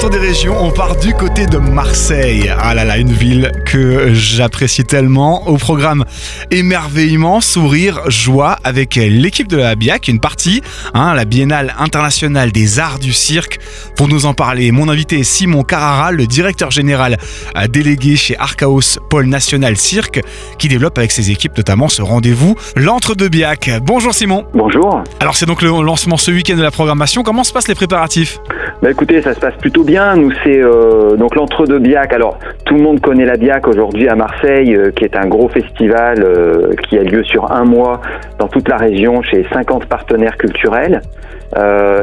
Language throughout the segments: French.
tour des régions, on part du côté de Marseille. Ah là là, une ville que j'apprécie tellement. Au programme émerveillement, sourire, joie avec l'équipe de la BIAC, une partie, hein, la Biennale internationale des arts du cirque. Pour nous en parler, mon invité est Simon Carrara, le directeur général euh, délégué chez Archaos Pôle National Cirque, qui développe avec ses équipes notamment ce rendez-vous, l'entre-deux BIAC. Bonjour Simon. Bonjour. Alors c'est donc le lancement ce week-end de la programmation. Comment se passent les préparatifs? Bah écoutez, ça se passe plutôt bien. Nous, c'est euh, donc l'entre-deux Biac. Alors, tout le monde connaît la Biac aujourd'hui à Marseille, euh, qui est un gros festival euh, qui a lieu sur un mois dans toute la région chez 50 partenaires culturels.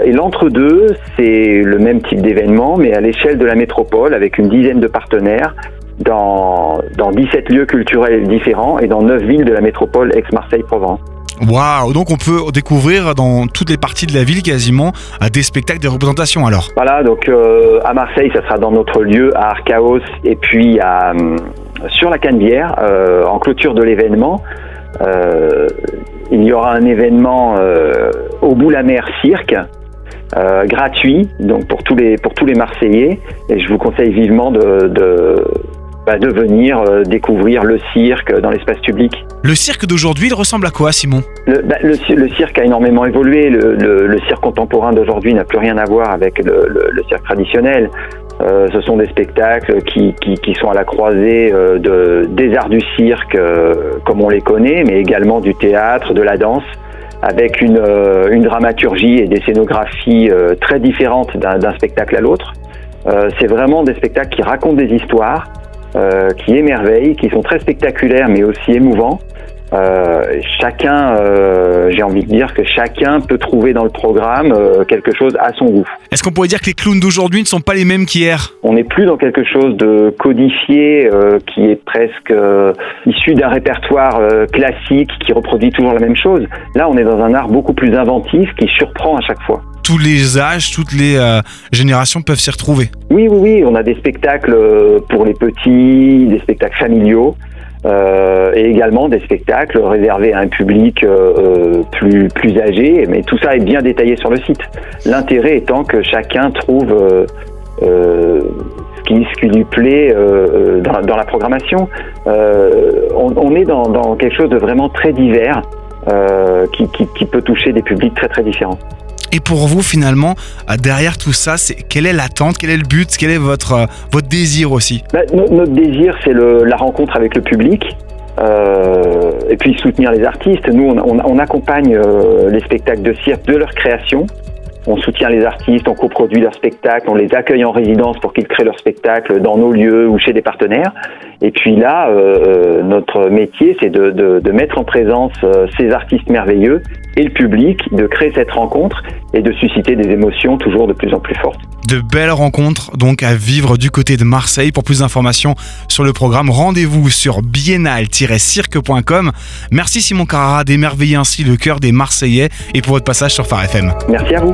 et l'entre-deux, c'est le même type d'événement, mais à l'échelle de la métropole, avec une dizaine de partenaires dans, dans 17 lieux culturels différents et dans 9 villes de la métropole ex-Marseille-Provence. Waouh Donc on peut découvrir dans toutes les parties de la ville quasiment euh, des spectacles, des représentations alors. Voilà, donc euh, à Marseille, ça sera dans notre lieu à Archaos et puis à, euh, sur la Canebière, en clôture de l'événement. il y aura un événement au bout la mer cirque. gratuit donc pour tous les pour tous les Marseillais et je vous conseille vivement de, bah, de venir euh, découvrir le cirque dans l'espace public. Le cirque d'aujourd'hui, il ressemble à quoi, Simon? Le, bah, le, cirque a énormément évolué. Le, cirque contemporain d'aujourd'hui n'a plus rien à voir avec le, cirque traditionnel. Euh, ce sont des spectacles qui, qui, sont à la croisée euh, de, des arts du cirque comme on les connaît, mais également du théâtre, de la danse, avec une, une dramaturgie et des scénographies très différentes d'un spectacle à l'autre. c'est vraiment des spectacles qui racontent des histoires, euh, qui émerveillent, qui sont très spectaculaires mais aussi émouvants. Euh, chacun, euh, j'ai envie de dire que chacun peut trouver dans le programme quelque chose à son goût. Est-ce qu'on pourrait dire que les clowns d'aujourd'hui ne sont pas les mêmes qu'hier? On n'est plus dans quelque chose de codifié qui est presque issu d'un répertoire classique qui reproduit toujours la même chose. Là, on est dans un art beaucoup plus inventif qui surprend à chaque fois tous les âges, toutes les euh, générations peuvent s'y retrouver. Oui, oui, oui. On a des spectacles euh, pour les petits, des spectacles familiaux. Euh, et également des spectacles réservés à un public plus, plus âgé, mais tout ça est bien détaillé sur le site. L'intérêt étant que chacun trouve ce qui, lui plaît dans, la programmation. On, est dans, quelque chose de vraiment très divers qui peut toucher des publics très très différents. Et pour vous, finalement, euh, derrière tout ça, c'est quelle est l'attente, quel est le but, quel est votre, euh, votre désir aussi? Bah, Notre désir, c'est la rencontre avec le public. Euh, et puis soutenir les artistes. Nous, on, accompagne les spectacles de cirque de leur création. On soutient les artistes, on coproduit leurs spectacles, on les accueille en résidence pour qu'ils créent leurs spectacles dans nos lieux ou chez des partenaires. Et puis là, notre métier, c'est de, de, mettre en présence ces artistes merveilleux et le public, de créer cette rencontre et de susciter des émotions toujours de plus en plus fortes. De belles rencontres donc à vivre du côté de Marseille. Pour plus d'informations sur le programme, rendez-vous sur biennale-cirque.com. Merci Simon Carrara d'émerveiller ainsi le cœur des Marseillais et pour votre passage sur Phare FM. Merci à vous.